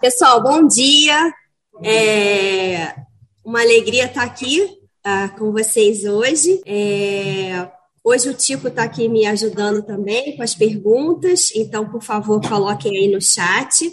Pessoal, bom dia. É uma alegria estar aqui uh, com vocês hoje. É, hoje o Tico está aqui me ajudando também com as perguntas, então, por favor, coloquem aí no chat.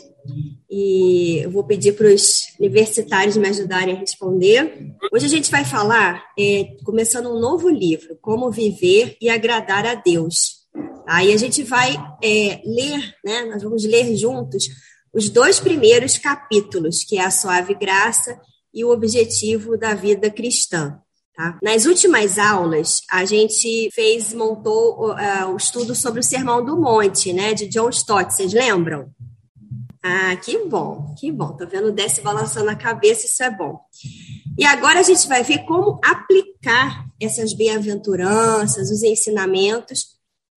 E eu vou pedir para os universitários me ajudarem a responder. Hoje a gente vai falar, é, começando um novo livro, Como Viver e Agradar a Deus. Aí a gente vai é, ler, né? Nós vamos ler juntos os dois primeiros capítulos, que é a suave graça e o objetivo da vida cristã. Tá? Nas últimas aulas, a gente fez, montou uh, o estudo sobre o Sermão do Monte, né, de John Stott, vocês lembram? Ah, que bom, que bom. Tô vendo o desce balançando a cabeça, isso é bom. E agora a gente vai ver como aplicar essas bem-aventuranças, os ensinamentos,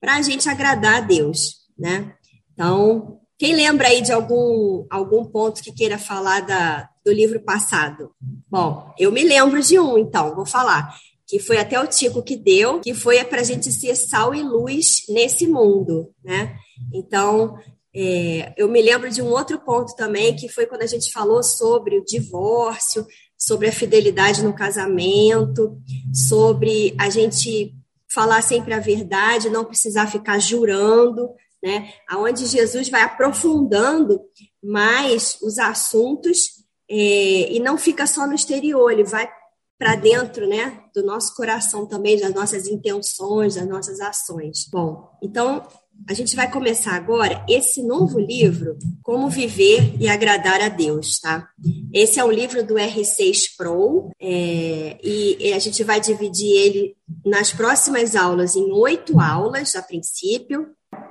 para a gente agradar a Deus, né? Então, quem lembra aí de algum, algum ponto que queira falar da, do livro passado? Bom, eu me lembro de um, então, vou falar. Que foi até o Tico que deu, que foi para a gente ser sal e luz nesse mundo, né? Então, é, eu me lembro de um outro ponto também, que foi quando a gente falou sobre o divórcio, sobre a fidelidade no casamento, sobre a gente falar sempre a verdade, não precisar ficar jurando, né? Aonde Jesus vai aprofundando mais os assuntos é, e não fica só no exterior, ele vai para dentro, né, do nosso coração também, das nossas intenções, das nossas ações. Bom, então a gente vai começar agora esse novo livro, Como Viver e Agradar a Deus, tá? Esse é um livro do R6 Pro é, e a gente vai dividir ele nas próximas aulas em oito aulas, a princípio,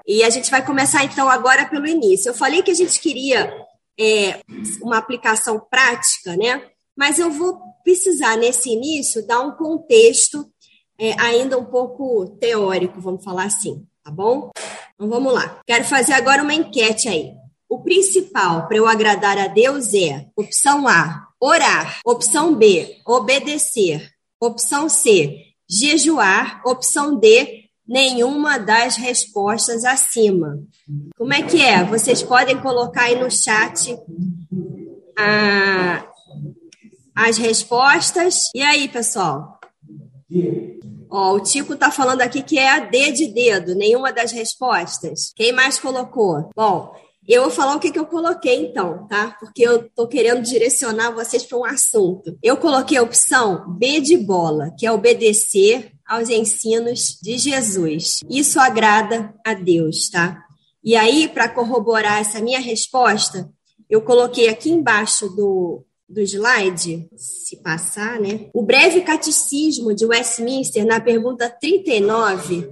e a gente vai começar então agora pelo início. Eu falei que a gente queria é, uma aplicação prática, né? Mas eu vou precisar nesse início dar um contexto é, ainda um pouco teórico, vamos falar assim, tá bom? Então vamos lá. Quero fazer agora uma enquete aí. O principal para eu agradar a Deus é opção A, orar, opção B, obedecer, opção C, jejuar, opção D, nenhuma das respostas acima. Como é que é? Vocês podem colocar aí no chat a, as respostas. E aí, pessoal? Ó, o Tico tá falando aqui que é a D de dedo, nenhuma das respostas. Quem mais colocou? Bom, eu vou falar o que, que eu coloquei então, tá? Porque eu tô querendo direcionar vocês para um assunto. Eu coloquei a opção B de bola, que é obedecer aos ensinos de Jesus. Isso agrada a Deus, tá? E aí, para corroborar essa minha resposta, eu coloquei aqui embaixo do, do slide, se passar, né? O breve catecismo de Westminster, na pergunta 39,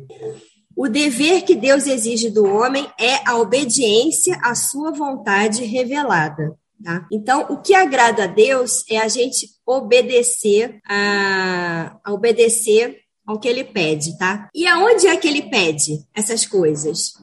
o dever que Deus exige do homem é a obediência à sua vontade revelada. Tá? Então, o que agrada a Deus é a gente obedecer a, a obedecer ao que ele pede, tá? E aonde é que ele pede essas coisas?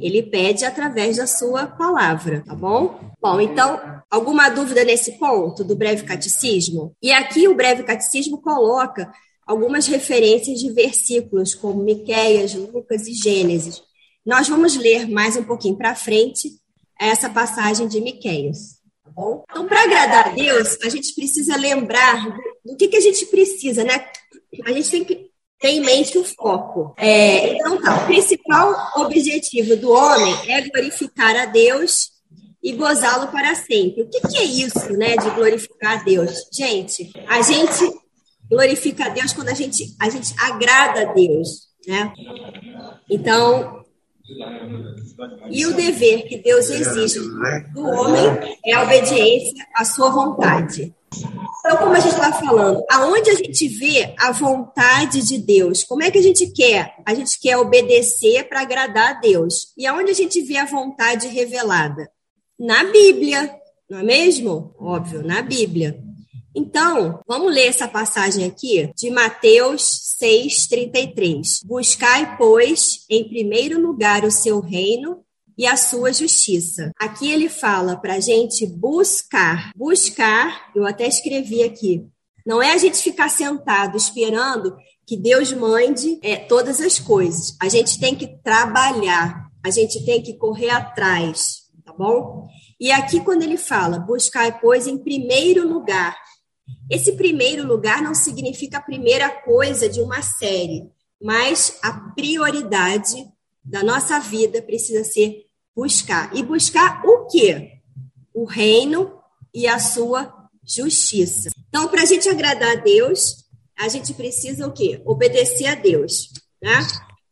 Ele pede através da sua palavra, tá bom? Bom, então, alguma dúvida nesse ponto do breve catecismo? E aqui o breve catecismo coloca algumas referências de versículos, como Miqueias, Lucas e Gênesis. Nós vamos ler mais um pouquinho para frente essa passagem de Miqueias. Tá bom? Então, para agradar a Deus, a gente precisa lembrar do, que, que a gente precisa, né? A gente tem que ter em mente o foco. É, então, tá, o principal objetivo do homem é glorificar a Deus e gozá-lo para sempre. O que, que, é isso, né, de glorificar a Deus? Gente, a gente glorifica a Deus quando a gente, a gente agrada a Deus, né? Então, e o dever que Deus exige do homem é a obediência à sua vontade. Então, como a gente está falando, aonde a gente vê a vontade de Deus? Como é que a gente quer? A gente quer obedecer para agradar a Deus. E aonde a gente vê a vontade revelada? Na Bíblia, não é mesmo? Óbvio, na Bíblia. Então, vamos ler essa passagem aqui de Mateus 6,33. Buscai, pois, em primeiro lugar o seu reino e a sua justiça. Aqui ele fala para a gente buscar. Buscar, eu até escrevi aqui, não é a gente ficar sentado esperando que Deus mande é, todas as coisas. A gente tem que trabalhar, a gente tem que correr atrás, tá bom? E aqui, quando ele fala buscar, pois, em primeiro lugar, esse primeiro lugar não significa a primeira coisa de uma série, mas a prioridade da nossa vida precisa ser buscar. E buscar o quê? O reino e a sua justiça. Então, para a gente agradar a Deus, a gente precisa o quê? Obedecer a Deus, né?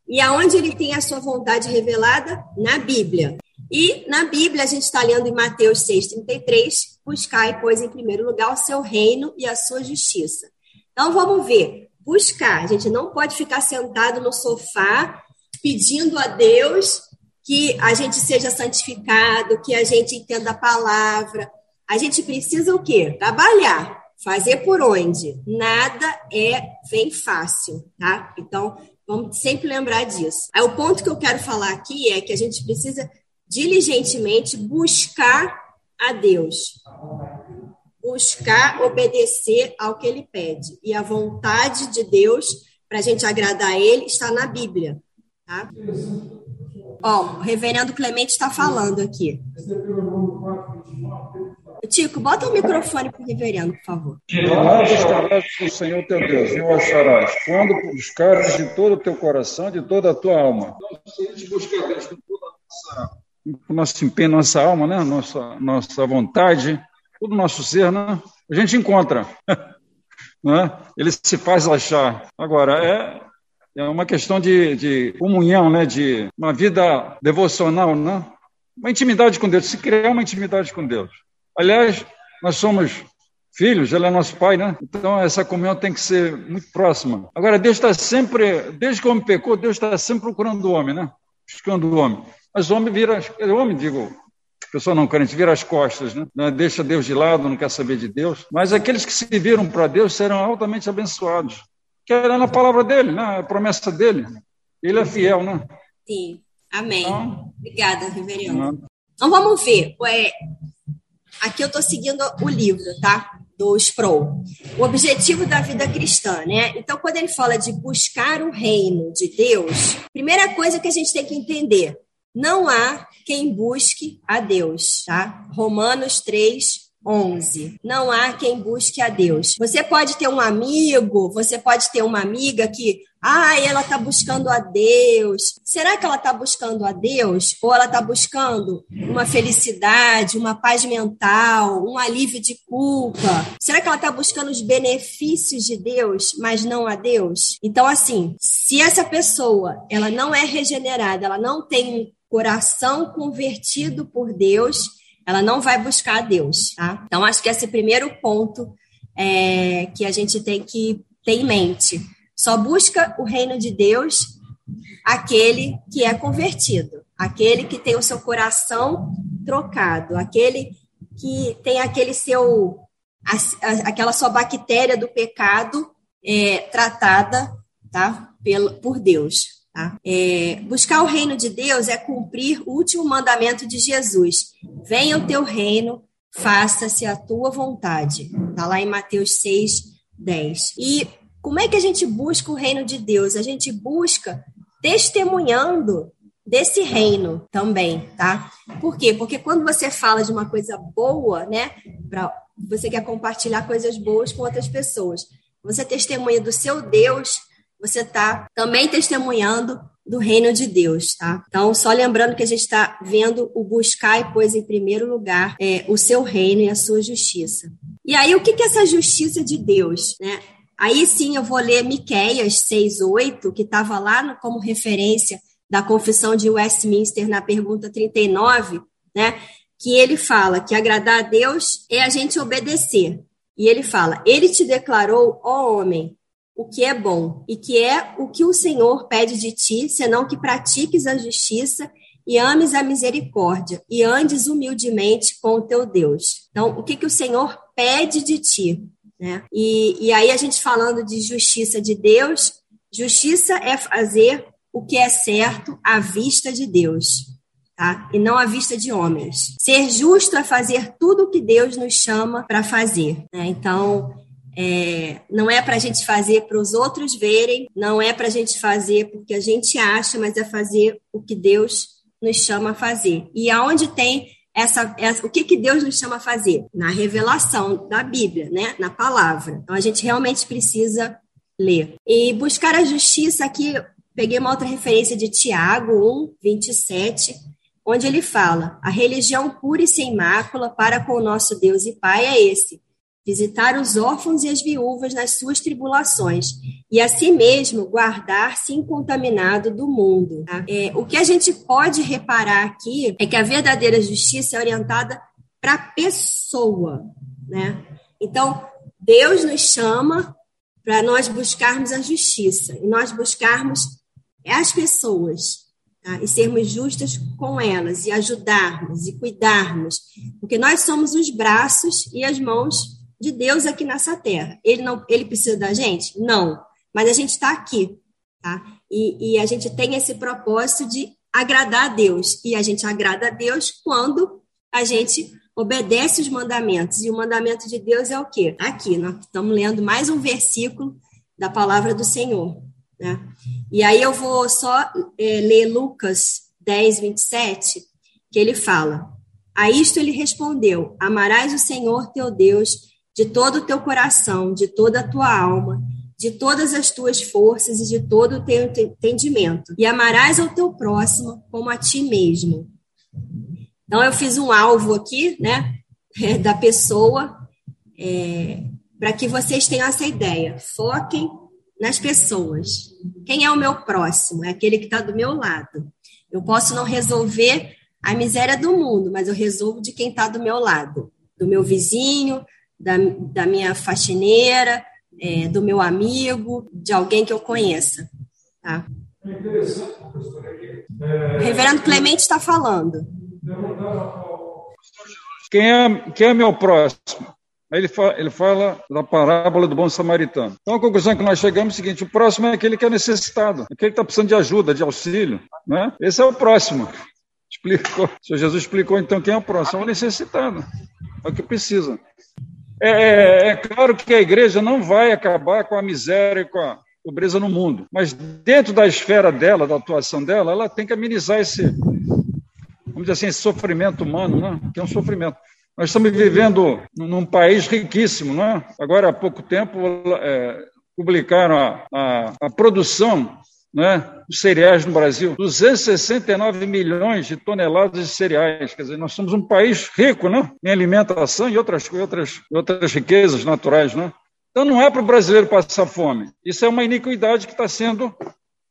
E aonde ele tem a sua vontade revelada? Na Bíblia. E na Bíblia, a gente está lendo em Mateus 6,33, buscai, pois, em primeiro lugar, o seu reino e a sua justiça. Então, vamos ver. Buscar. A gente não pode ficar sentado no sofá pedindo a Deus que a gente seja santificado, que a gente entenda a palavra. A gente precisa o quê? Trabalhar. Fazer por onde? Nada é vem fácil, tá? Então, vamos sempre lembrar disso. Aí, o ponto que eu quero falar aqui é que a gente precisa diligentemente buscar a Deus. Buscar obedecer ao que ele pede. E a vontade de Deus para a gente agradar a ele está na Bíblia. Tá? Ó, o reverendo Clemente está falando aqui. Tico, bota o microfone para o reverendo, por favor. Nada estarás o Senhor teu Deus, e o acharás, quando buscares de todo o teu coração, de toda a tua alma. Então, se a gente buscar Deus com toda a nossa nosso empenho, nossa alma, né? nossa, nossa vontade, todo o nosso ser, né? a gente encontra. né? Ele se faz achar. Agora, é, é uma questão de, de comunhão, né? de uma vida devocional, né? uma intimidade com Deus, se criar uma intimidade com Deus. Aliás, nós somos filhos, ele é nosso pai, né? Então essa comunhão tem que ser muito próxima. Agora, Deus está sempre, desde que o homem pecou, Deus está sempre procurando o homem, né? Buscando o homem. Mas o homem vira, o homem, digo, pessoa não crente, vira as costas, né? deixa Deus de lado, não quer saber de Deus. Mas aqueles que se viram para Deus serão altamente abençoados. Que é na palavra dele, né? a promessa dele. Ele é fiel, né? Sim, amém. Então, Obrigada, reverendo. Então vamos ver. É, aqui eu estou seguindo o livro, tá? do Sproul. O objetivo da vida cristã, né? Então, quando ele fala de buscar o reino de Deus, primeira coisa que a gente tem que entender, não há quem busque a Deus, tá? Romanos 3, 11. Não há quem busque a Deus. Você pode ter um amigo, você pode ter uma amiga que, ah, ela está buscando a Deus. Será que ela está buscando a Deus? Ou ela está buscando uma felicidade, uma paz mental, um alívio de culpa? Será que ela está buscando os benefícios de Deus, mas não a Deus? Então, assim, se essa pessoa ela não é regenerada, ela não tem coração convertido por Deus, ela não vai buscar a Deus, tá? Então, acho que esse é primeiro ponto é, que a gente tem que ter em mente. Só busca o reino de Deus aquele que é convertido, aquele que tem o seu coração trocado, aquele que tem aquele seu aquela sua bactéria do pecado é, tratada tá, pelo, por Deus. Tá? É, buscar o reino de Deus é cumprir o último mandamento de Jesus. Venha o teu reino, faça-se a tua vontade. Está lá em Mateus 6, 10. E como é que a gente busca o reino de Deus? A gente busca testemunhando desse reino também, tá? Por quê? Porque quando você fala de uma coisa boa, né, pra, você quer compartilhar coisas boas com outras pessoas. Você testemunha do seu Deus, você está também testemunhando do reino de Deus, tá? Então, só lembrando que a gente está vendo o buscar e pôs em primeiro lugar é, o seu reino e a sua justiça. E aí, o que, que é essa justiça de Deus, né? Aí sim eu vou ler Miqueias 6,8, que estava lá no, como referência da confissão de Westminster na pergunta 39, né? Que ele fala que agradar a Deus é a gente obedecer. E ele fala: Ele te declarou, ó homem, o que é bom e que é o que o Senhor pede de ti, senão que pratiques a justiça e ames a misericórdia e andes humildemente com o teu Deus. Então, o que, que o Senhor pede de ti? Né? E, e aí, a gente falando de justiça de Deus, justiça é fazer o que é certo à vista de Deus, tá? e não à vista de homens. Ser justo é fazer tudo o que Deus nos chama para fazer. Né? Então, É, não é para a gente fazer para os outros verem, não é para a gente fazer porque a gente acha, mas é fazer o que Deus nos chama a fazer. E aonde tem essa, essa, o que, que Deus nos chama a fazer? Na revelação da Bíblia, né? na palavra. Então a gente realmente precisa ler. E buscar a justiça aqui, peguei uma outra referência de Tiago 1, 27, onde ele fala: a religião pura e sem mácula para com o nosso Deus e Pai é esse visitar os órfãos e as viúvas nas suas tribulações, e a si mesmo guardar-se incontaminado do mundo. Tá? É, o que a gente pode reparar aqui é que a verdadeira justiça é orientada para a pessoa. Né? Então, Deus nos chama para nós buscarmos a justiça, e nós buscarmos as pessoas. Tá? E sermos justas com elas, e ajudarmos, e cuidarmos, porque nós somos os braços e as mãos de Deus aqui nessa terra. Ele não, ele precisa da gente? Não. Mas a gente está aqui, tá? E, e a gente tem esse propósito de agradar a Deus. E a gente agrada a Deus quando a gente obedece os mandamentos. E o mandamento de Deus é o quê? Aqui, nós estamos lendo mais um versículo da palavra do Senhor. Né? E aí eu vou só é, ler Lucas 10, 27, que ele fala: A isto ele respondeu: Amarás o Senhor teu Deus de todo o teu coração, de toda a tua alma, de todas as tuas forças e de todo o teu entendimento. E amarás ao teu próximo como a ti mesmo. Então, eu fiz um alvo aqui, né, é, da pessoa, é, para que vocês tenham essa ideia. Foquem nas pessoas. Quem é o meu próximo? É aquele que está do meu lado. Eu posso não resolver a miséria do mundo, mas eu resolvo de quem está do meu lado, do meu vizinho, da, da minha faxineira, é, do meu amigo, de alguém que eu conheça. Tá? O reverendo Clemente está falando. Quem é, quem é meu próximo? Aí ele fala, ele fala da parábola do bom samaritano. Então, a conclusão que nós chegamos é o seguinte: o próximo é aquele que é necessitado, aquele que está precisando de ajuda, de auxílio. Né? Esse é o próximo. Explicou. O Senhor Jesus explicou então quem é o próximo, é o necessitado, é o que precisa. É, é, é, claro que a igreja não vai acabar com a miséria e com a pobreza no mundo, mas dentro da esfera dela, da atuação dela, ela tem que amenizar esse, vamos dizer assim, esse sofrimento humano, né? que é um sofrimento. Nós estamos vivendo num país riquíssimo, é? Agora há pouco tempo é, publicaram a, a, a produção né, os cereais no Brasil, 269 milhões de toneladas de cereais. Quer dizer, nós somos um país rico né, em alimentação e outras, outras, outras riquezas naturais. Né? Então, não é para o brasileiro passar fome. Isso é uma iniquidade que está sendo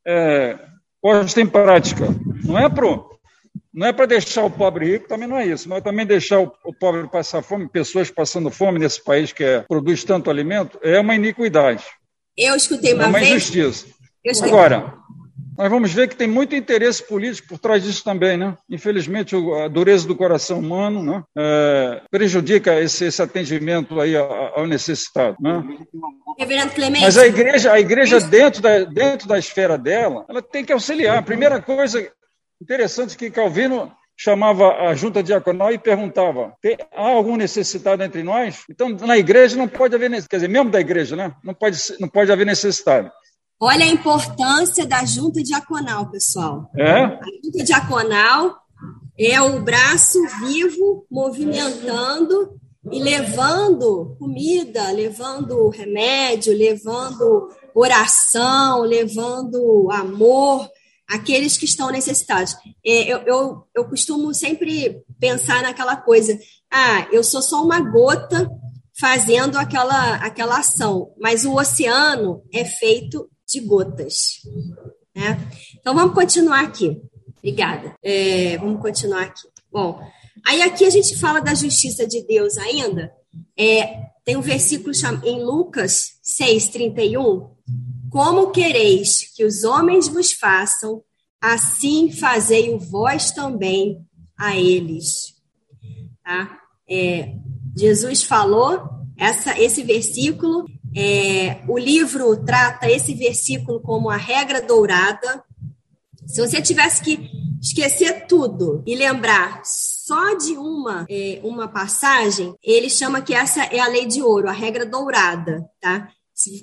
é, posta em prática. Não é para não é para deixar o pobre rico, também não é isso, mas também deixar o, o, pobre passar fome, pessoas passando fome nesse país que é, produz tanto alimento, é uma iniquidade. Eu escutei uma, é uma vez. injustiça. Agora, nós vamos ver que tem muito interesse político por trás disso também, né? Infelizmente, a dureza do coração humano né? É, prejudica esse, esse, atendimento aí ao necessitado, né? Reverendo Clemente. Mas a igreja, a igreja dentro da, dentro da esfera dela, ela tem que auxiliar. A primeira coisa interessante que Calvino chamava a junta diaconal e perguntava: há algum necessitado entre nós? Então, na igreja não pode haver, quer dizer, mesmo da igreja, né? Não pode, não pode haver necessitado. Olha a importância da junta diaconal, pessoal. É? A junta diaconal é o braço vivo movimentando e levando comida, levando remédio, levando oração, levando amor àqueles que estão necessitados. É, eu, eu, eu costumo sempre pensar naquela coisa: ah, eu sou só uma gota fazendo aquela, aquela ação, mas o oceano é feito de gotas. Né? Então, vamos continuar aqui. Obrigada. É, vamos continuar aqui. Bom, aí aqui a gente fala da justiça de Deus ainda. É, tem um versículo em Lucas 6, 31. Como quereis que os homens vos façam, assim fazei-o vós também a eles. Tá? É, Jesus falou essa, esse versículo é, o livro trata esse versículo como a regra dourada. Se você tivesse que esquecer tudo e lembrar só de uma, é, uma passagem, ele chama que essa é a lei de ouro, a regra dourada, tá?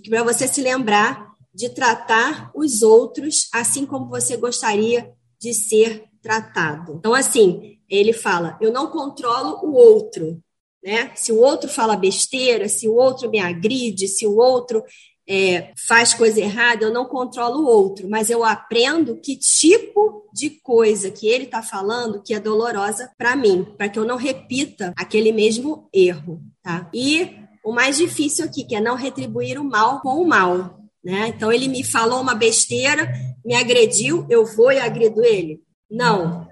Para você se lembrar de tratar os outros assim como você gostaria de ser tratado. Então, assim, ele fala: eu não controlo o outro, né? Se o outro fala besteira, se o outro me agride, se o outro é, faz coisa errada, eu não controlo o outro, mas eu aprendo que tipo de coisa que ele está falando que é dolorosa para mim, para que eu não repita aquele mesmo erro, tá? E o mais difícil aqui, que é não retribuir o mal com o mal, né? Então ele me falou uma besteira, me agrediu, eu vou e agredo ele? Não.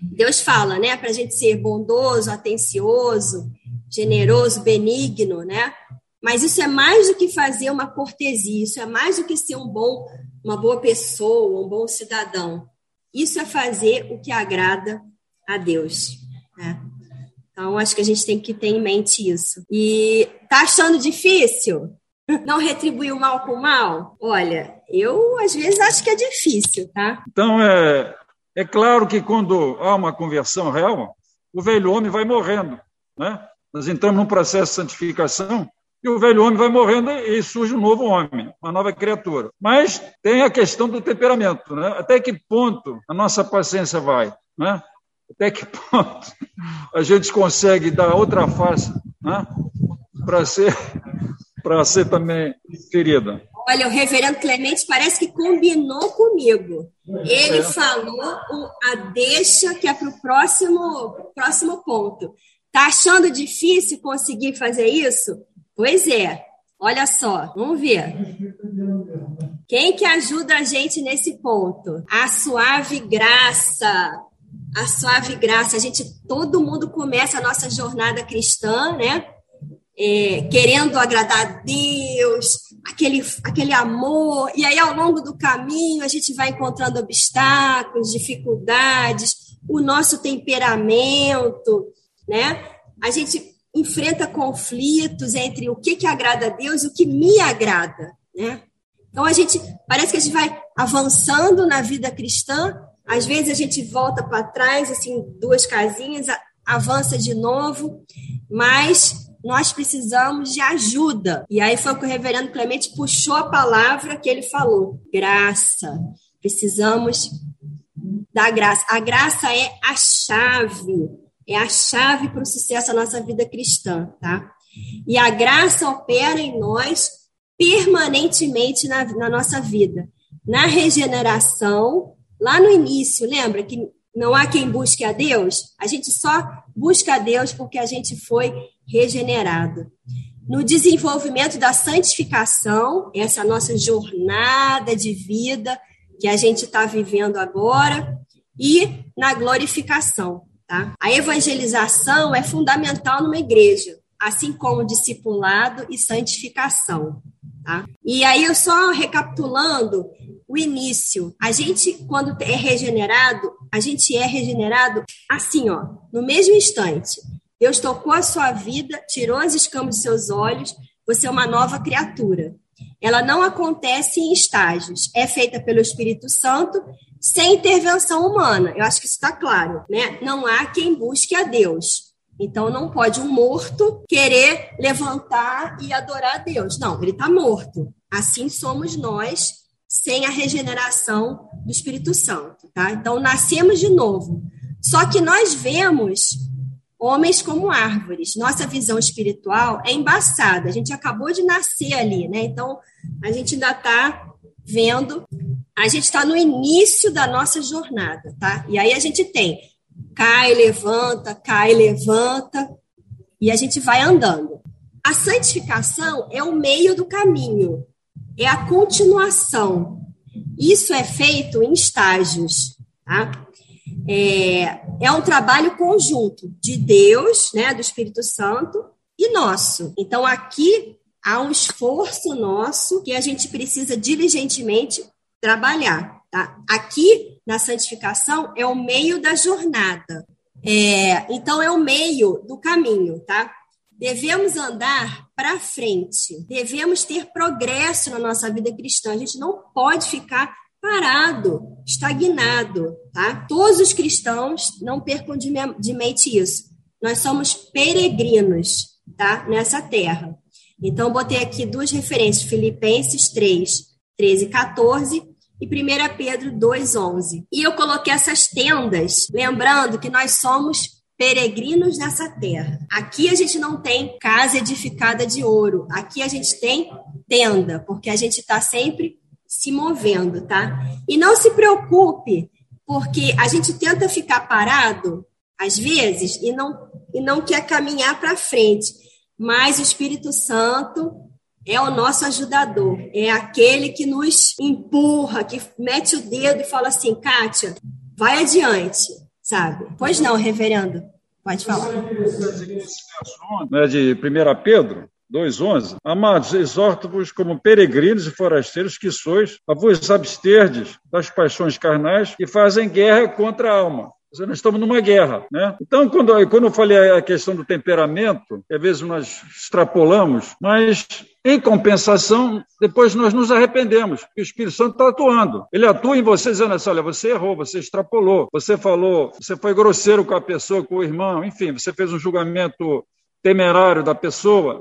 Deus fala, né, para a gente ser bondoso, atencioso, generoso, benigno, né? Mas isso é mais do que fazer uma cortesia, isso é mais do que ser um bom, uma boa pessoa, um bom cidadão. Isso é fazer o que agrada a Deus. Né? Então, acho que a gente tem que ter em mente isso. E tá achando difícil? Não retribuir o mal com o mal? Olha, eu às vezes acho que é difícil, tá? Então, é, é claro que quando há uma conversão real, o velho homem vai morrendo, né? Nós entramos num processo de santificação e o velho homem vai morrendo e surge um novo homem, uma nova criatura. Mas tem a questão do temperamento, né? Até que ponto a nossa paciência vai, né? Até que ponto a gente consegue dar outra face, né? Para ser para ser também querida. Olha, o reverendo Clemente parece que combinou comigo. Ele é. falou a deixa que é para o próximo, próximo ponto. Tá achando difícil conseguir fazer isso? Pois é. Olha só, vamos ver. Quem que ajuda a gente nesse ponto? A suave graça. A suave graça. A gente, todo mundo começa a nossa jornada cristã, né? É, querendo agradar a Deus, aquele, aquele amor, e aí ao longo do caminho a gente vai encontrando obstáculos, dificuldades, o nosso temperamento, né? A gente enfrenta conflitos entre o que, que agrada a Deus e o que me agrada, né? Então a gente parece que a gente vai avançando na vida cristã, às vezes a gente volta para trás, assim, duas casinhas, avança de novo, mas nós precisamos de ajuda. E aí foi o que o reverendo Clemente puxou a palavra que ele falou: graça. Precisamos da graça. A graça é a chave é a chave para o sucesso da nossa vida cristã, tá? E a graça opera em nós permanentemente na, na nossa vida. Na regeneração, lá no início, lembra que não há quem busque a Deus? A gente só busca a Deus porque a gente foi regenerado. No desenvolvimento da santificação, essa nossa jornada de vida que a gente está vivendo agora, e na glorificação. Tá? A evangelização é fundamental numa igreja, assim como discipulado e santificação. Tá? E aí, eu só recapitulando o início, a gente, quando é regenerado, a gente é regenerado assim, ó, no mesmo instante. Deus tocou a sua vida, tirou as escamas dos seus olhos, você é uma nova criatura. Ela não acontece em estágios, é feita pelo Espírito Santo sem intervenção humana. Eu acho que isso está claro, né? Não há quem busque a Deus. Então não pode um morto querer levantar e adorar a Deus. Não, ele está morto. Assim somos nós sem a regeneração do Espírito Santo, tá? Então nascemos de novo. Só que nós vemos homens como árvores. Nossa visão espiritual é embaçada. A gente acabou de nascer ali, né? Então a gente ainda está vendo a gente está no início da nossa jornada, tá? E aí a gente tem cai, levanta, cai, levanta, e a gente vai andando. A santificação é o meio do caminho, é a continuação. Isso é feito em estágios, tá? É, é um trabalho conjunto de Deus, né, do Espírito Santo e nosso. Então aqui há um esforço nosso que a gente precisa diligentemente trabalhar. Tá? Aqui, na santificação, é o meio da jornada. É, então, é o meio do caminho, tá? Devemos andar para frente, devemos ter progresso na nossa vida cristã. A gente não pode ficar parado, estagnado, tá? Todos os cristãos não percam de, mente isso. Nós somos peregrinos, tá? Nessa terra. Então, botei aqui duas referências, Filipenses 3, 13 e 14 e 1 Pedro 2, 11. E eu coloquei essas tendas, lembrando que nós somos peregrinos nessa terra. Aqui a gente não tem casa edificada de ouro, aqui a gente tem tenda, porque a gente está sempre se movendo, tá? E não se preocupe, porque a gente tenta ficar parado, às vezes, e não, e não quer caminhar para frente. Mas o Espírito Santo é o nosso ajudador, é aquele que nos empurra, que mete o dedo e fala assim: Kátia, vai adiante, sabe? Pois não, reverendo, pode falar. Né, de 1 Pedro, 2,11. Amados, exorto-vos como peregrinos e forasteiros que sois, a vos absterdes das paixões carnais que fazem guerra contra a alma. Nós estamos numa guerra, né? Então, quando, quando eu falei a questão do temperamento, às vezes nós extrapolamos, mas em compensação, depois nós nos arrependemos, porque o Espírito Santo está atuando. Ele atua em você dizendo assim: olha, você errou, você extrapolou, você falou, você foi grosseiro com a pessoa, com o irmão, enfim, você fez um julgamento temerário da pessoa.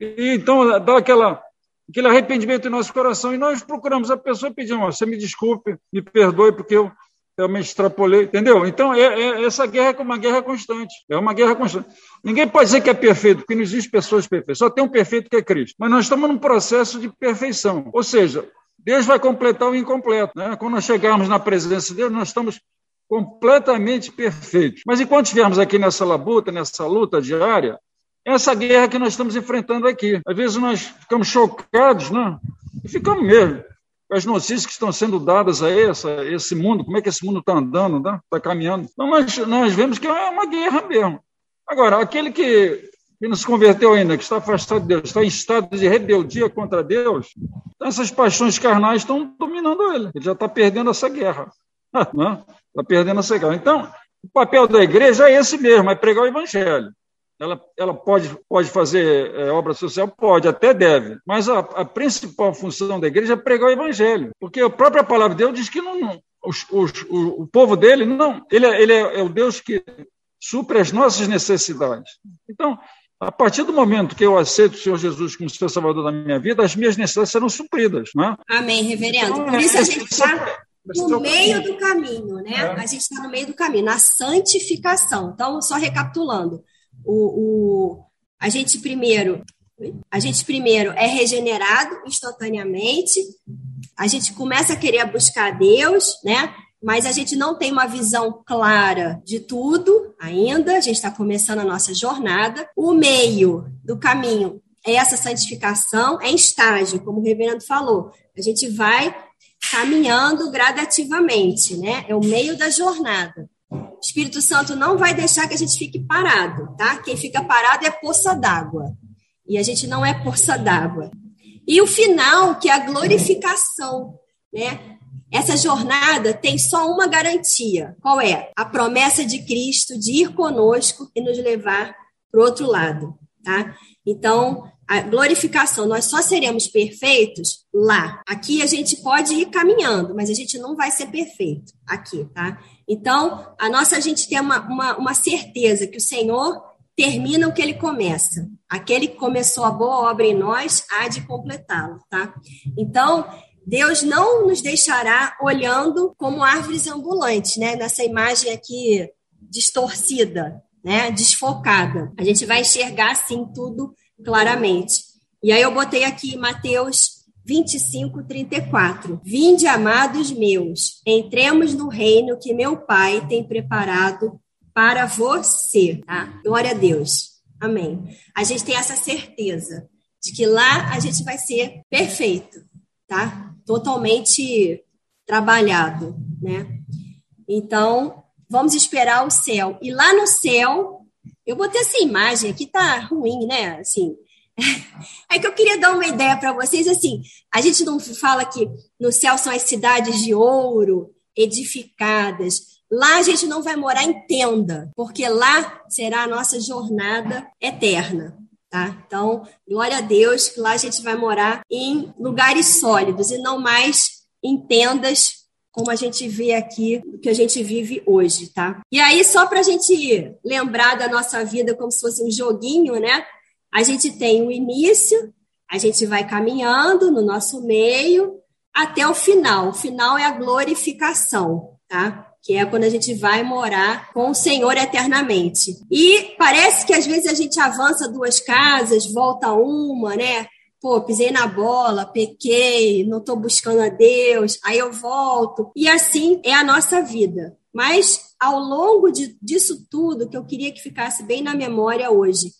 E, então dá aquela, aquele arrependimento em nosso coração e nós procuramos a pessoa pedimos: você me desculpe, me perdoe porque eu realmente extrapolei, entendeu? Então é, é, essa guerra é uma guerra constante, é uma guerra constante. Ninguém pode dizer que é perfeito, porque não existe pessoas perfeitas, só tem um perfeito que é Cristo. Mas nós estamos num processo de perfeição, ou seja, Deus vai completar o incompleto. Né? Quando nós chegarmos na presença de Deus, nós estamos completamente perfeitos. Mas enquanto estivermos aqui nessa labuta, nessa luta diária, essa guerra que nós estamos enfrentando aqui. Às vezes nós ficamos chocados, né? E ficamos mesmo. As notícias que estão sendo dadas a essa, esse mundo, como é que esse mundo está andando, está né? caminhando. Então nós, nós vemos que é uma guerra mesmo. Agora, aquele que, que não se converteu ainda, que está afastado de Deus, está em estado de rebeldia contra Deus, essas paixões carnais estão dominando ele. Ele já está perdendo essa guerra. Né? Está perdendo essa guerra. Então, o papel da igreja é esse mesmo, é pregar o evangelho. Ela, ela pode, pode fazer é, obra social? Pode, até deve. Mas a, a, principal função da igreja é pregar o evangelho. Porque a própria palavra de Deus diz que não, não os, os, o, o, povo dele, não. Ele, é, ele é, é o Deus que supre as nossas necessidades. Então, a partir do momento que eu aceito o Senhor Jesus como seu Salvador da minha vida, as minhas necessidades serão supridas. Não é? Amém, reverendo. Então, Por isso a gente está no meio do caminho, né? É. A gente está no meio do caminho, na santificação. Então, só recapitulando o, o, a gente primeiro a gente primeiro é regenerado instantaneamente, a gente começa a querer buscar Deus, né? Mas a gente não tem uma visão clara de tudo ainda, a gente está começando a nossa jornada. O meio do caminho é essa santificação, é estágio, como o reverendo falou. A gente vai caminhando gradativamente, né? É o meio da jornada. O Espírito Santo não vai deixar que a gente fique parado, tá? Quem fica parado é poça d'água. E a gente não é poça d'água. E o final, que é a glorificação, né? Essa jornada tem só uma garantia. Qual é? A promessa de Cristo de ir conosco e nos levar para o outro lado, tá? Então, a glorificação, nós só seremos perfeitos lá. Aqui a gente pode ir caminhando, mas a gente não vai ser perfeito aqui, tá? Então, a nossa a gente tem uma, uma, uma certeza que o Senhor termina o que ele começa. Aquele que começou a boa obra em nós há de completá-lo, tá? Então, Deus não nos deixará olhando como árvores ambulantes, né? Nessa imagem aqui distorcida, né? Desfocada. A gente vai enxergar assim tudo claramente. E aí eu botei aqui Mateus 25, 34. Vinde, amados meus, entremos no reino que meu Pai tem preparado para você. Tá? Glória a Deus. Amém. A gente tem essa certeza de que lá a gente vai ser perfeito, tá? Totalmente trabalhado, né? Então, vamos esperar o céu. E lá no céu, eu botei essa imagem aqui, tá ruim, né? Assim, é que eu queria dar uma ideia para vocês, assim, a gente não fala que no céu são as cidades de ouro, edificadas. Lá a gente não vai morar em tenda, porque lá será a nossa jornada eterna. Tá? Então, glória a Deus que lá a gente vai morar em lugares sólidos e não mais em tendas como a gente vê aqui, que a gente vive hoje, tá? E aí, só para a gente lembrar da nossa vida como se fosse um joguinho, né? A gente tem o início, a gente vai caminhando no nosso meio até o final. O final é a glorificação, tá? Que é quando a gente vai morar com o Senhor eternamente. E parece que às vezes a gente avança duas casas, volta uma, né? Pô, pisei na bola, pequei, não estou buscando a Deus, aí eu volto. E assim é a nossa vida. Mas ao longo de, disso tudo, que eu queria que ficasse bem na memória hoje,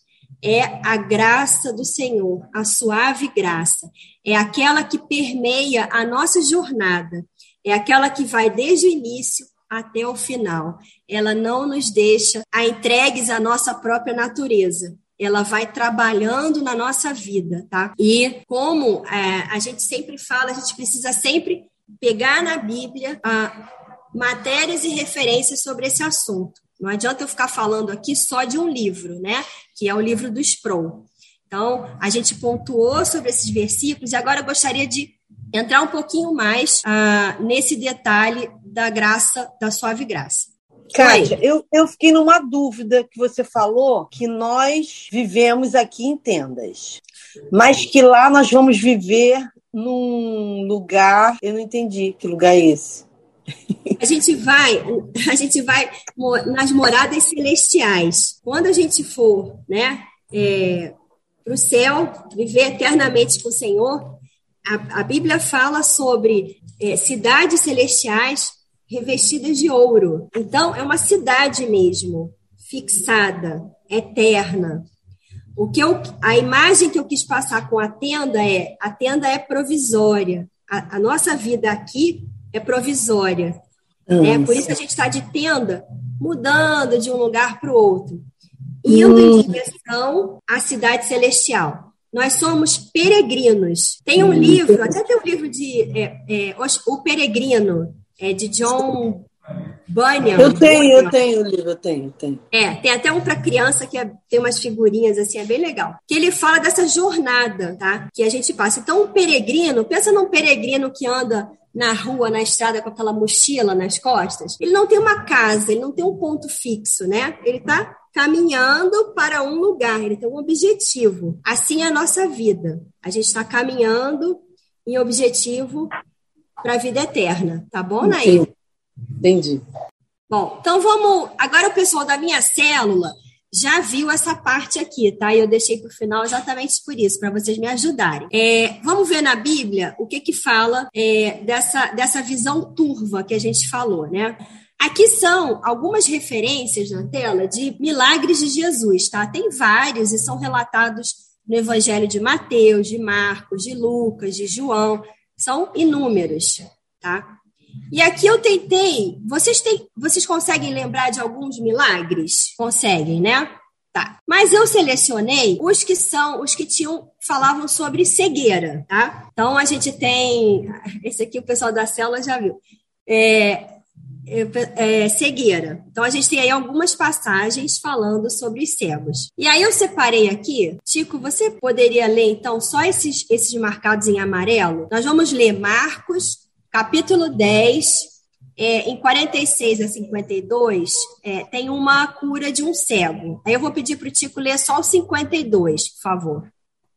é a graça do Senhor, a suave graça. É aquela que permeia a nossa jornada. É aquela que vai desde o início até o final. Ela não nos deixa a entregues à nossa própria natureza. Ela vai trabalhando na nossa vida, tá? E como é, a gente sempre fala, a gente precisa sempre pegar na Bíblia a, matérias e referências sobre esse assunto. Não adianta eu ficar falando aqui só de um livro, né? Que é o livro do Sproul. Então, a gente pontuou sobre esses versículos e agora eu gostaria de entrar um pouquinho mais uh, nesse detalhe da graça, da suave graça. Kátia, eu, eu fiquei numa dúvida que você falou que nós vivemos aqui em tendas, mas que lá nós vamos viver num lugar. Eu não entendi que lugar é esse. A gente vai, a gente vai nas moradas celestiais. Quando a gente for, né, é, para o céu, viver eternamente com o Senhor, a, a Bíblia fala sobre é, cidades celestiais revestidas de ouro. Então, é uma cidade mesmo, fixada, eterna. O que eu, a imagem que eu quis passar com a tenda é: a tenda é provisória. A, a nossa vida aqui é provisória. Né? Por isso a gente está de tenda, mudando de um lugar para o outro, indo hum. em direção à cidade celestial. Nós somos peregrinos. Tem um hum. livro, até tem um livro de é, é, O Peregrino, é de John Bunyan. Eu tenho, eu tenho o livro, eu tenho, tenho. É, tem até um para criança que é, tem umas figurinhas assim, é bem legal. Que ele fala dessa jornada, tá? Que a gente passa. Então, um peregrino, pensa num peregrino que anda na rua, na estrada, com aquela mochila nas costas, ele não tem uma casa, ele não tem um ponto fixo, né? Ele está caminhando para um lugar, ele tem um objetivo. Assim é a nossa vida. A gente está caminhando em objetivo para a vida eterna, tá bom, Nair? Entendi. Bom, então vamos. Agora o pessoal da minha célula já viu essa parte aqui, tá? E eu deixei para o final exatamente por isso, para vocês me ajudarem. É, vamos ver na Bíblia o que que fala é, dessa, dessa visão turva que a gente falou, né? Aqui são algumas referências na tela de milagres de Jesus, tá? Tem vários e são relatados no Evangelho de Mateus, de Marcos, de Lucas, de João. São inúmeros, tá? E aqui eu tentei. Vocês, têm, vocês conseguem lembrar de alguns milagres? Conseguem, né? Tá. Mas eu selecionei os que são, os que tinham, falavam sobre cegueira, tá? Então a gente tem. Esse aqui o pessoal da célula já viu. É, é, é, cegueira. Então a gente tem aí algumas passagens falando sobre os cegos. E aí eu separei aqui, Tico, você poderia ler então só esses, esses marcados em amarelo? Nós vamos ler Marcos capítulo 10, é, em 46 a 52, é, tem uma cura de um cego. Aí eu vou pedir para o Tico ler só o 52, por favor. O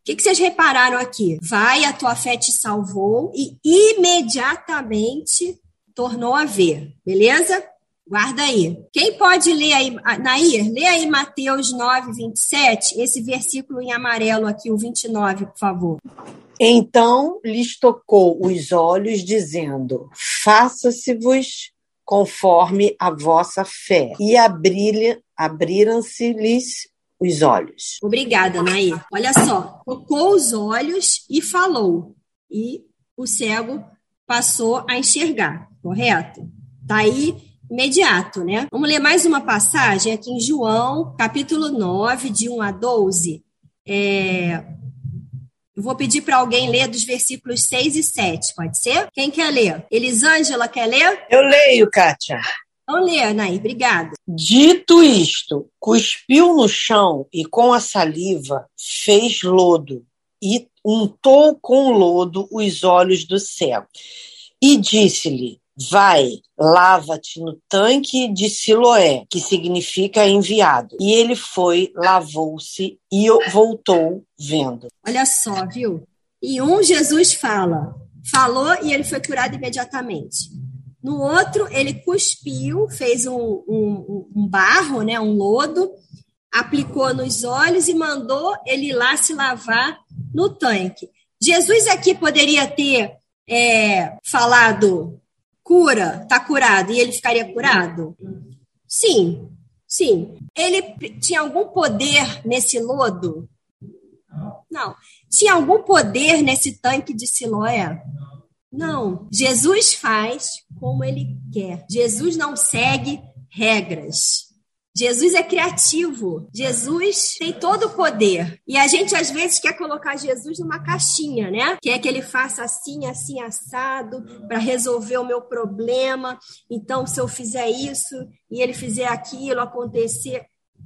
que, que vocês repararam aqui? Vai, a tua fé te salvou e imediatamente tornou a ver, beleza? Guarda aí. Quem pode ler aí, Nair, lê aí Mateus 9, 27, esse versículo em amarelo aqui, o 29, por favor. Então lhes tocou os olhos, dizendo: Faça-se-vos conforme a vossa fé. E abriram-se-lhes os olhos. Obrigada, Nair. Olha só, tocou os olhos e falou. E o cego passou a enxergar, correto? Tá aí imediato, né? Vamos ler mais uma passagem aqui em João, capítulo 9, de 1 a 12. É, eu vou pedir para alguém ler dos versículos 6 e 7, pode ser? Quem quer ler? Elisângela quer ler? Eu leio, Kátia. Então lê, Naí, obrigada. Dito isto, cuspiu no chão e com a saliva fez lodo e untou com lodo os olhos do céu. E disse-lhe: Vai, lava-te no tanque de Siloé, que significa enviado. E ele foi, lavou-se e voltou vendo. Olha só, viu? E um Jesus fala, falou e ele foi curado imediatamente. No outro, ele cuspiu, fez um, um, um barro, né, um lodo, aplicou nos olhos e mandou ele lá se lavar no tanque. Jesus aqui poderia ter é, falado cura, tá curado, e ele ficaria curado? Sim, sim. Ele tinha algum poder nesse lodo? Não. Tinha algum poder nesse tanque de Siloé? Não. Jesus faz como ele quer. Jesus não segue regras. Jesus é criativo. Jesus tem todo o poder. E a gente às vezes quer colocar Jesus numa caixinha, né? Quer que ele faça assim, assim, assado, para resolver o meu problema. Então, se eu fizer isso e ele fizer aquilo acontecer,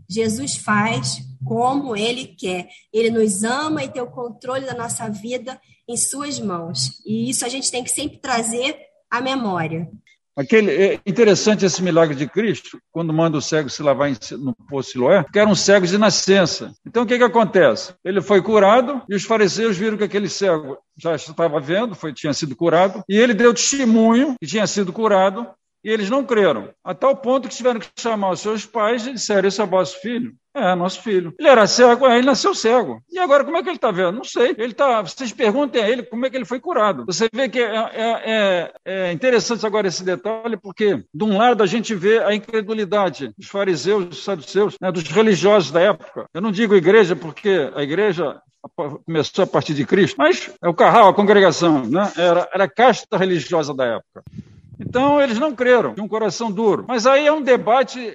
Jesus faz como ele quer. Ele nos ama e tem o controle da nossa vida em suas mãos. E isso a gente tem que sempre trazer à memória. Aquele, é interessante esse milagre de Cristo, quando manda o cego se lavar no poço Siloé, porque eram cegos de nascença. Então o que, que acontece? Ele foi curado e os fariseus viram que aquele cego já estava vendo, foi, tinha sido curado, e ele deu testemunho que tinha sido curado, e eles não creram, a tal ponto que tiveram que chamar os seus pais e disseram: Esse é vosso filho? É, nosso filho. Ele era cego, é, ele nasceu cego. E agora, como é que ele está vendo? Não sei. Ele tá, vocês perguntem a ele como é que ele foi curado. Você vê que é, é, é, é interessante agora esse detalhe, porque, de um lado, a gente vê a incredulidade dos fariseus, dos saduceus, né, dos religiosos da época. Eu não digo igreja, porque a igreja começou a partir de Cristo, mas é o carral, a congregação, né? era, era a casta religiosa da época. Então eles não creram, tinham um coração duro. Mas aí é um debate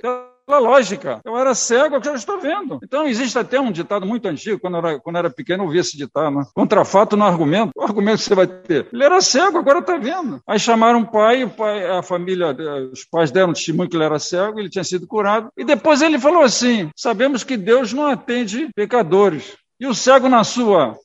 pela lógica. Eu era cego, eu já estou vendo. Então existe até um ditado muito antigo, quando eu era, quando eu era pequeno eu ouvia esse ditado, né? Contra fato no argumento. O argumento que você vai ter? Ele era cego, agora está vendo. Aí chamaram o pai, o pai, a família, os pais deram testemunho que ele era cego, ele tinha sido curado. E depois ele falou assim: sabemos que Deus não atende pecadores. E o cego na sua,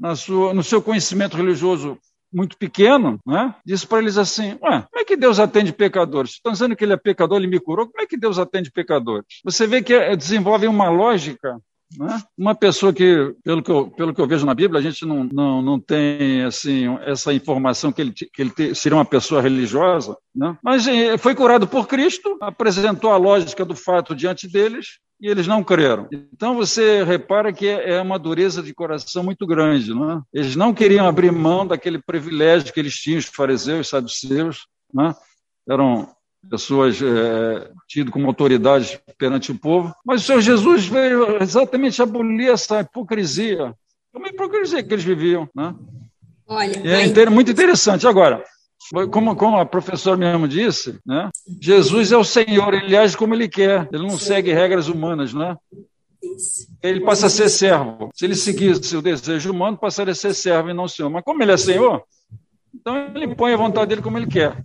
na sua, no seu conhecimento religioso muito pequeno, né? disse para eles assim: Ué, como é que Deus atende pecadores? Estão dizendo que ele é pecador, ele me curou, como é que Deus atende pecadores? Você vê que é, desenvolve uma lógica. Né? Uma pessoa que pelo, que, eu, pelo que eu vejo na Bíblia, a gente não, não, não tem assim, essa informação que ele, que ele te, seria uma pessoa religiosa, né? mas eh, foi curado por Cristo, apresentou a lógica do fato diante deles, e eles não creram. Então você repara que é uma dureza de coração muito grande. Não é? Eles não queriam abrir mão daquele privilégio que eles tinham, os fariseus, os saduceus, não é? eram pessoas é, tidas como autoridades perante o povo, mas o Senhor Jesus veio exatamente abolir essa hipocrisia, é uma hipocrisia que eles viviam. Né? Olha, é muito interessante. Agora, como, como a professora mesmo disse, né? Jesus é o Senhor, ele age como ele quer, ele não segue regras humanas, né? Ele passa a ser servo. Se ele seguisse o desejo humano, passaria a ser servo e não Senhor. Mas como ele é Senhor, então ele põe a vontade dele como ele quer.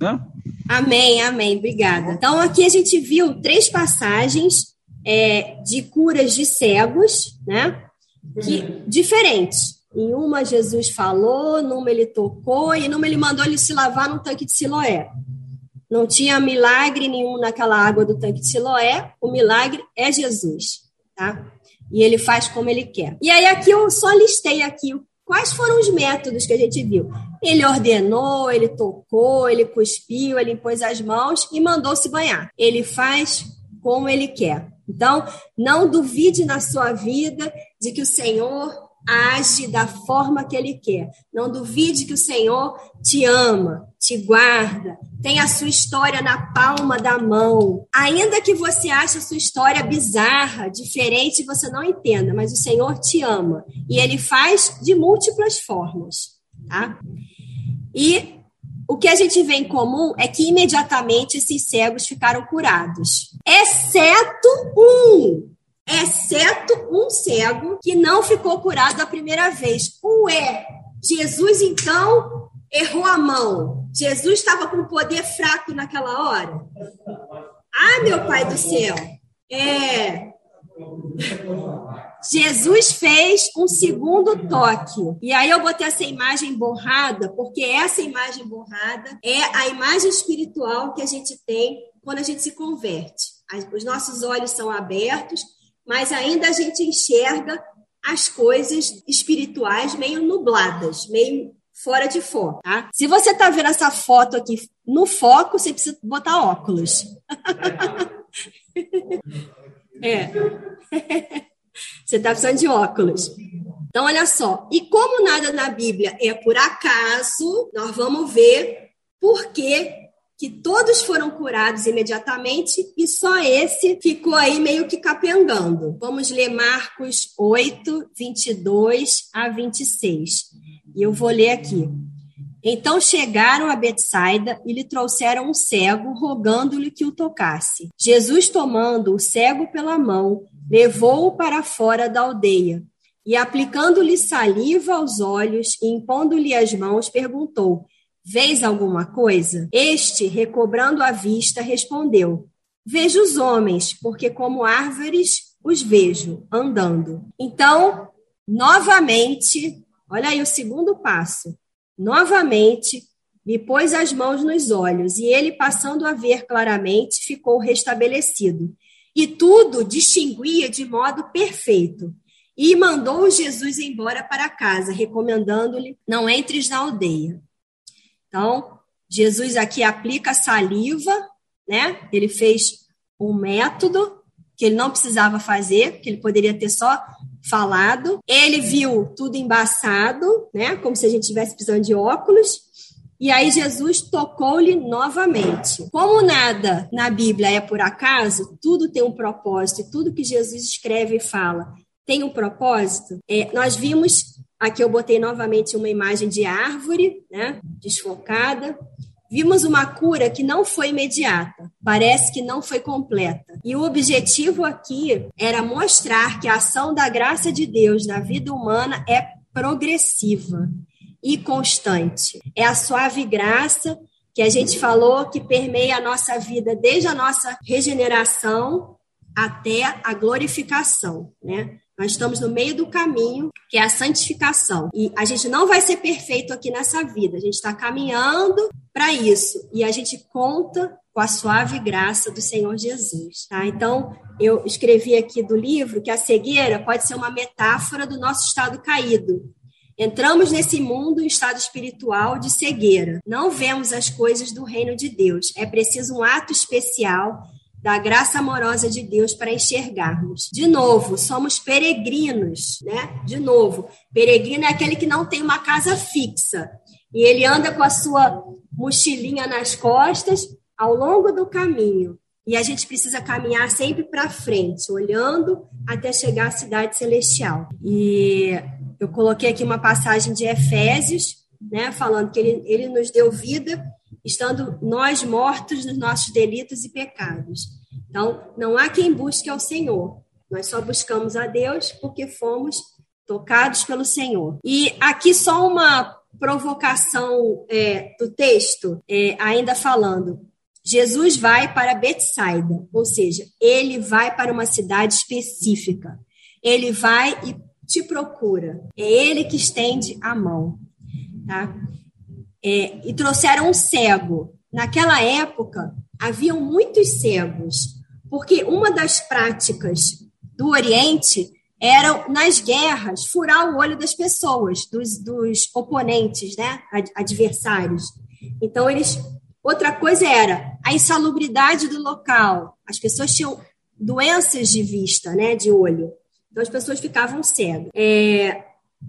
Né? Amém, amém. Obrigada. Então aqui a gente viu três passagens é, de curas de cegos, né? Que, diferentes. Em uma, Jesus falou, numa, ele tocou, e numa, ele mandou ele se lavar no tanque de Siloé. Não tinha milagre nenhum naquela água do tanque de Siloé, o milagre é Jesus, tá? E ele faz como ele quer. E aí, aqui eu só listei aqui quais foram os métodos que a gente viu. Ele ordenou, ele tocou, ele cuspiu, ele pôs as mãos e mandou se banhar. Ele faz como ele quer. Então, não duvide na sua vida de que o Senhor age da forma que Ele quer. Não duvide que o Senhor te ama, te guarda, tem a sua história na palma da mão. Ainda que você ache a sua história bizarra, diferente, você não entenda, mas o Senhor te ama e Ele faz de múltiplas formas, tá? E o que a gente vê em comum é que imediatamente esses cegos ficaram curados, exceto um exceto um cego que não ficou curado a primeira vez. Ué, Jesus então errou a mão. Jesus estava com poder fraco naquela hora. Ah, meu pai do céu. É. Jesus fez um segundo toque. E aí eu botei essa imagem borrada, porque essa imagem borrada é a imagem espiritual que a gente tem quando a gente se converte. Os nossos olhos são abertos, mas ainda a gente enxerga as coisas espirituais meio nubladas, meio fora de foco, tá? Se você tá vendo essa foto aqui no foco, você precisa botar óculos. é. você tá precisando de óculos. Então, olha só. E como nada na Bíblia é por acaso, nós vamos ver por que que todos foram curados imediatamente e só esse ficou aí meio que capengando. Vamos ler Marcos 8, 22 a 26. E eu vou ler aqui. Então chegaram a Betsaida e lhe trouxeram um cego, rogando-lhe que o tocasse. Jesus, tomando o cego pela mão, levou-o para fora da aldeia e, aplicando-lhe saliva aos olhos e impondo-lhe as mãos, perguntou: Vês alguma coisa? Este, recobrando a vista, respondeu: Vejo os homens, porque como árvores os vejo andando. Então, novamente, olha aí o segundo passo. Novamente, me pôs as mãos nos olhos, e ele, passando a ver claramente, ficou restabelecido. E tudo distinguia de modo perfeito. E mandou Jesus embora para casa, recomendando-lhe: não entres na aldeia. Então, Jesus aqui aplica saliva, né? Ele fez um método que ele não precisava fazer, que ele poderia ter só falado. Ele viu tudo embaçado, né? Como se a gente estivesse precisando de óculos. E aí Jesus tocou-lhe novamente. Como nada na Bíblia é por acaso, tudo tem um propósito, tudo que Jesus escreve e fala tem um propósito. É, nós vimos Aqui eu botei novamente uma imagem de árvore, né, desfocada. Vimos uma cura que não foi imediata, parece que não foi completa. E o objetivo aqui era mostrar que a ação da graça de Deus na vida humana é progressiva e constante. É a suave graça que a gente falou que permeia a nossa vida desde a nossa regeneração até a glorificação, né? Nós estamos no meio do caminho, que é a santificação. E a gente não vai ser perfeito aqui nessa vida. A gente está caminhando para isso. E a gente conta com a suave graça do Senhor Jesus. Tá? Então, eu escrevi aqui do livro que a cegueira pode ser uma metáfora do nosso estado caído. Entramos nesse mundo em estado espiritual de cegueira. Não vemos as coisas do reino de Deus. É preciso um ato especial da graça amorosa de Deus para enxergarmos. De novo, somos peregrinos, né? De novo, peregrino é aquele que não tem uma casa fixa e ele anda com a sua mochilinha nas costas ao longo do caminho. E a gente precisa caminhar sempre para frente, olhando até chegar à cidade celestial. E eu coloquei aqui uma passagem de Efésios, né, falando que ele, ele nos deu vida estando nós mortos nos nossos delitos e pecados. Então, não há quem busque ao Senhor. Nós só buscamos a Deus porque fomos tocados pelo Senhor. E aqui só uma provocação é, do texto, é, ainda falando. Jesus vai para Betsaida, ou seja, ele vai para uma cidade específica. Ele vai e te procura. É ele que estende a mão. Tá? É, e trouxeram um cego. Naquela época, haviam muitos cegos, porque uma das práticas do Oriente era, nas guerras, furar o olho das pessoas, dos, dos oponentes, né, adversários. Então, eles. Outra coisa era a insalubridade do local. As pessoas tinham doenças de vista, né, de olho. Então, as pessoas ficavam cegas. É,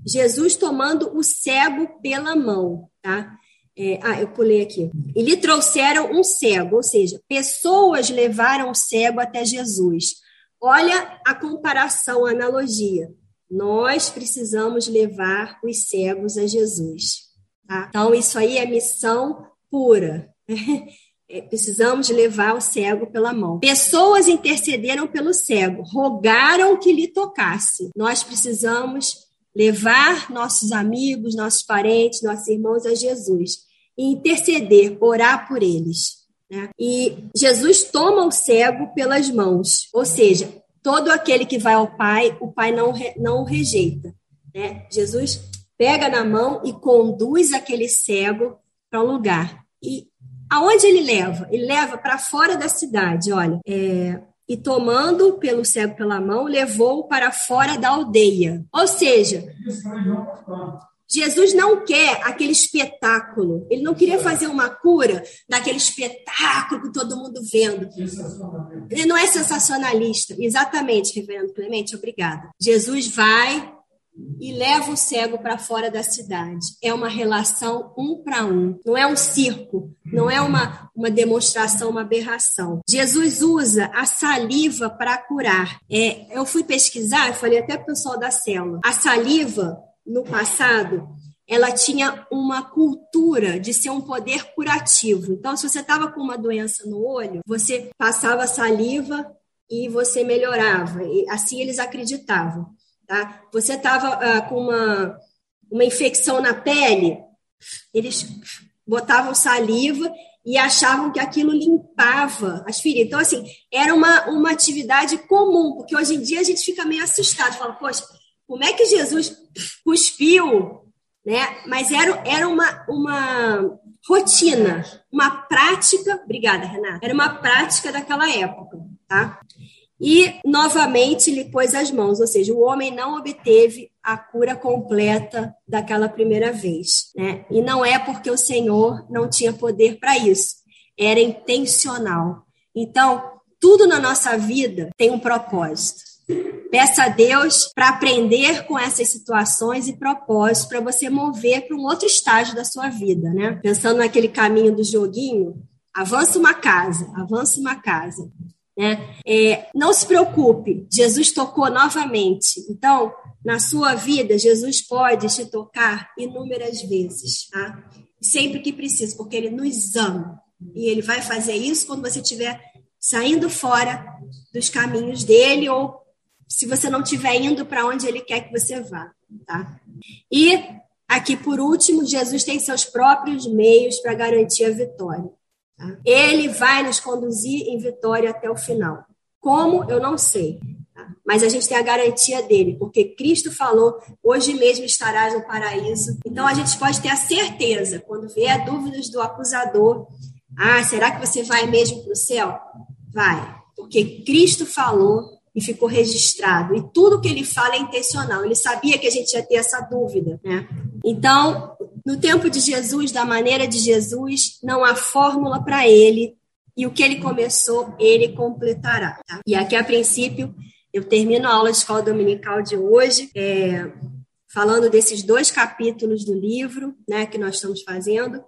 Jesus tomando o cego pela mão, tá? É, ah, eu pulei aqui. E lhe trouxeram um cego, ou seja, pessoas levaram o cego até Jesus. Olha a comparação, a analogia. Nós precisamos levar os cegos a Jesus. Tá? Então, isso aí é missão pura. É, precisamos levar o cego pela mão. Pessoas intercederam pelo cego, rogaram que lhe tocasse. Nós precisamos levar nossos amigos, nossos parentes, nossos irmãos a Jesus e interceder, orar por eles. Né? E Jesus toma o cego pelas mãos, ou seja, todo aquele que vai ao Pai, o Pai não, não o rejeita. Né? Jesus pega na mão e conduz aquele cego para um lugar. E aonde ele leva? Ele leva para fora da cidade, olha. É, e tomando pelo cego pela mão, levou-o para fora da aldeia. Ou seja, Jesus não quer aquele espetáculo. Ele não queria fazer uma cura daquele espetáculo que todo mundo vendo. Ele não é sensacionalista. Exatamente, reverendo Clemente, obrigada. Jesus vai e leva o cego para fora da cidade. É uma relação um para um. Não é um circo, não é uma, uma demonstração, uma aberração. Jesus usa a saliva para curar. É, eu fui pesquisar, falei até para o pessoal da célula. A saliva no passado, ela tinha uma cultura de ser um poder curativo. Então, se você estava com uma doença no olho, você passava saliva e você melhorava. E assim eles acreditavam. Tá? Você estava ah, com uma, uma infecção na pele, eles botavam saliva e achavam que aquilo limpava as feridas. Então, assim, era uma, uma atividade comum, porque hoje em dia a gente fica meio assustado, fala, poxa, como é que Jesus cuspiu, né? Mas era, era uma, uma rotina, uma prática, obrigada, Renata, era uma prática daquela época, tá? E novamente lhe pôs as mãos, ou seja, o homem não obteve a cura completa daquela primeira vez, né? E não é porque o Senhor não tinha poder para isso, era intencional. Então, tudo na nossa vida tem um propósito. Peça a Deus para aprender com essas situações e propósitos para você mover para um outro estágio da sua vida, né? Pensando naquele caminho do joguinho, avança uma casa, avança uma casa. Né? É, não se preocupe, Jesus tocou novamente. Então, na sua vida, Jesus pode te tocar inúmeras vezes, tá? sempre que precisa, porque Ele nos ama. E Ele vai fazer isso quando você estiver saindo fora dos caminhos dele ou se você não estiver indo para onde ele quer que você vá, tá? E aqui por último, Jesus tem seus próprios meios para garantir a vitória. Tá? Ele vai nos conduzir em vitória até o final. Como eu não sei, tá? mas a gente tem a garantia dele, porque Cristo falou: hoje mesmo estarás no paraíso. Então a gente pode ter a certeza, quando vier dúvidas do acusador, ah, será que você vai mesmo para o céu? Vai, porque Cristo falou e ficou registrado. E tudo que ele fala é intencional. Ele sabia que a gente ia ter essa dúvida, né? Então, no tempo de Jesus, da maneira de Jesus, não há fórmula para ele. E o que ele começou, ele completará. Tá? E aqui, a princípio, eu termino a aula de escola dominical de hoje, é, falando desses dois capítulos do livro né, que nós estamos fazendo.